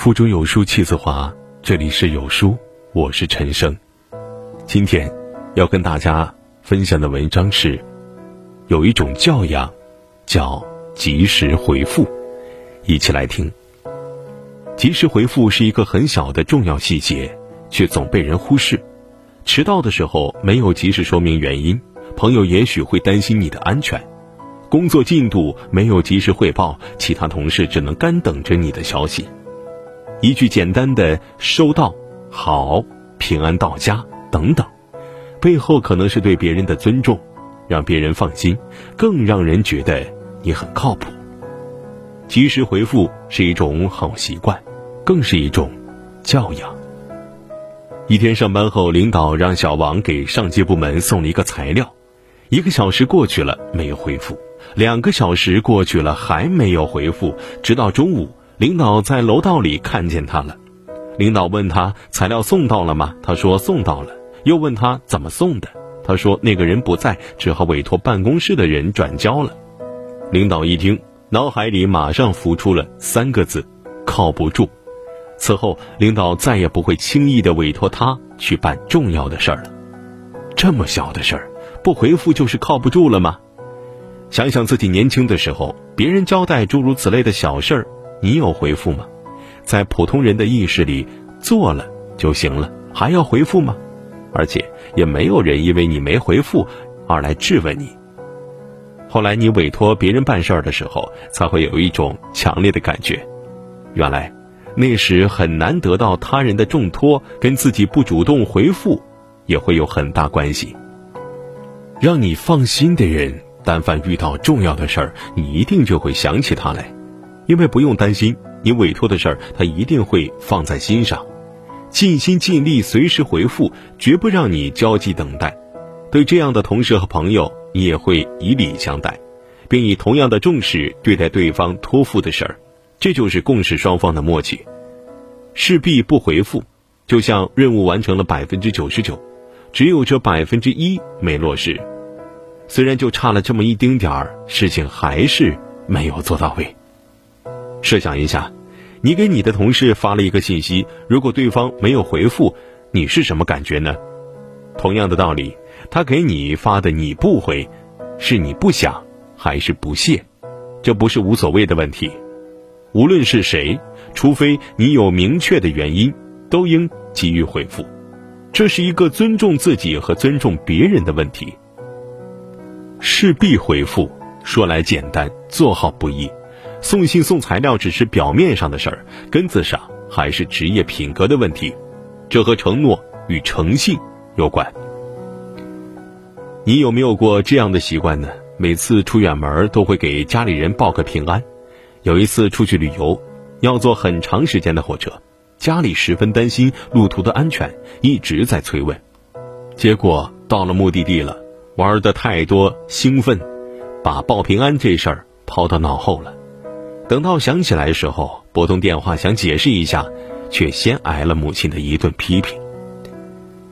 腹中有书气自华，这里是有书，我是陈生。今天要跟大家分享的文章是：有一种教养叫及时回复。一起来听。及时回复是一个很小的重要细节，却总被人忽视。迟到的时候没有及时说明原因，朋友也许会担心你的安全；工作进度没有及时汇报，其他同事只能干等着你的消息。一句简单的“收到”“好”“平安到家”等等，背后可能是对别人的尊重，让别人放心，更让人觉得你很靠谱。及时回复是一种好习惯，更是一种教养。一天上班后，领导让小王给上级部门送了一个材料，一个小时过去了没有回复，两个小时过去了还没有回复，直到中午。领导在楼道里看见他了，领导问他材料送到了吗？他说送到了。又问他怎么送的？他说那个人不在，只好委托办公室的人转交了。领导一听，脑海里马上浮出了三个字：靠不住。此后，领导再也不会轻易的委托他去办重要的事儿了。这么小的事儿，不回复就是靠不住了吗？想想自己年轻的时候，别人交代诸如此类的小事儿。你有回复吗？在普通人的意识里，做了就行了，还要回复吗？而且也没有人因为你没回复而来质问你。后来你委托别人办事儿的时候，才会有一种强烈的感觉：原来那时很难得到他人的重托，跟自己不主动回复也会有很大关系。让你放心的人，但凡遇到重要的事儿，你一定就会想起他来。因为不用担心，你委托的事儿，他一定会放在心上，尽心尽力，随时回复，绝不让你焦急等待。对这样的同事和朋友，你也会以礼相待，并以同样的重视对待对方托付的事儿。这就是共事双方的默契。事必不回复，就像任务完成了百分之九十九，只有这百分之一没落实。虽然就差了这么一丁点儿，事情还是没有做到位。设想一下，你给你的同事发了一个信息，如果对方没有回复，你是什么感觉呢？同样的道理，他给你发的你不回，是你不想还是不屑？这不是无所谓的问题。无论是谁，除非你有明确的原因，都应给予回复。这是一个尊重自己和尊重别人的问题。势必回复，说来简单，做好不易。送信送材料只是表面上的事儿，根子上还是职业品格的问题，这和承诺与诚信有关。你有没有过这样的习惯呢？每次出远门都会给家里人报个平安。有一次出去旅游，要坐很长时间的火车，家里十分担心路途的安全，一直在催问。结果到了目的地了，玩的太多兴奋，把报平安这事儿抛到脑后了。等到想起来的时候，拨通电话想解释一下，却先挨了母亲的一顿批评。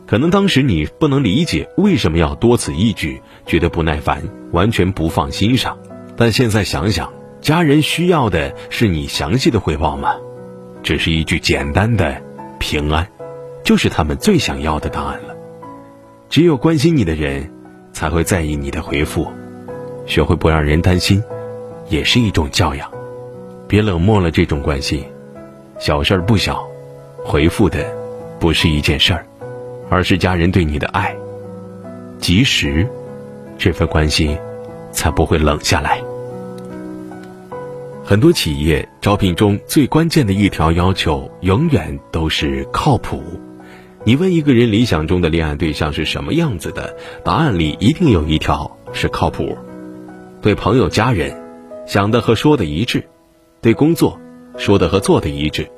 可能当时你不能理解为什么要多此一举，觉得不耐烦，完全不放心上。但现在想想，家人需要的是你详细的汇报吗？只是一句简单的“平安”，就是他们最想要的答案了。只有关心你的人，才会在意你的回复。学会不让人担心，也是一种教养。别冷漠了这种关系，小事儿不小，回复的不是一件事儿，而是家人对你的爱。及时，这份关系才不会冷下来。很多企业招聘中最关键的一条要求，永远都是靠谱。你问一个人理想中的恋爱对象是什么样子的，答案里一定有一条是靠谱。对朋友、家人，想的和说的一致。对工作说的和做的一致，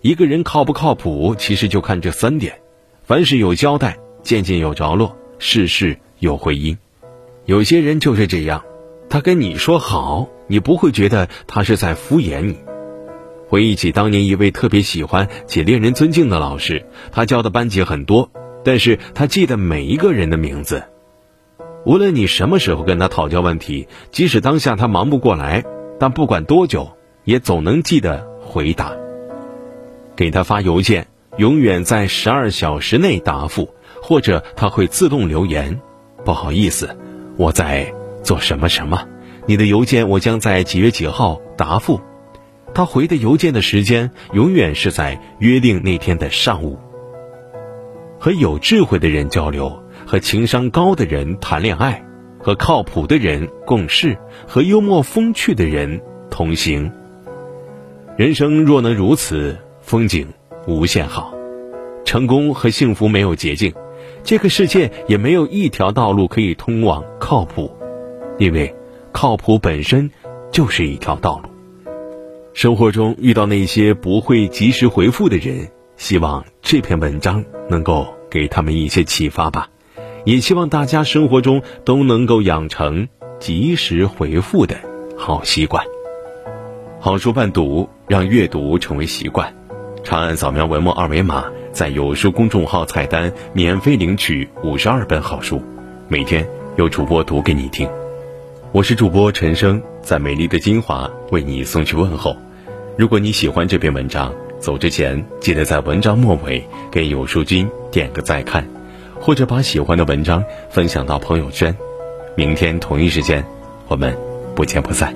一个人靠不靠谱，其实就看这三点：凡事有交代，件件有着落，事事有回音。有些人就是这样，他跟你说好，你不会觉得他是在敷衍你。回忆起当年一位特别喜欢且令人尊敬的老师，他教的班级很多，但是他记得每一个人的名字。无论你什么时候跟他讨教问题，即使当下他忙不过来，但不管多久。也总能记得回答。给他发邮件，永远在十二小时内答复，或者他会自动留言：“不好意思，我在做什么什么，你的邮件我将在几月几号答复。”他回的邮件的时间永远是在约定那天的上午。和有智慧的人交流，和情商高的人谈恋爱，和靠谱的人共事，和幽默风趣的人同行。人生若能如此，风景无限好。成功和幸福没有捷径，这个世界也没有一条道路可以通往靠谱，因为靠谱本身就是一条道路。生活中遇到那些不会及时回复的人。希望这篇文章能够给他们一些启发吧，也希望大家生活中都能够养成及时回复的好习惯。好书伴读，让阅读成为习惯。长按扫描文末二维码，在有书公众号菜单免费领取五十二本好书，每天有主播读给你听。我是主播陈生，在美丽的金华为你送去问候。如果你喜欢这篇文章，走之前，记得在文章末尾给有书君点个再看，或者把喜欢的文章分享到朋友圈。明天同一时间，我们不见不散。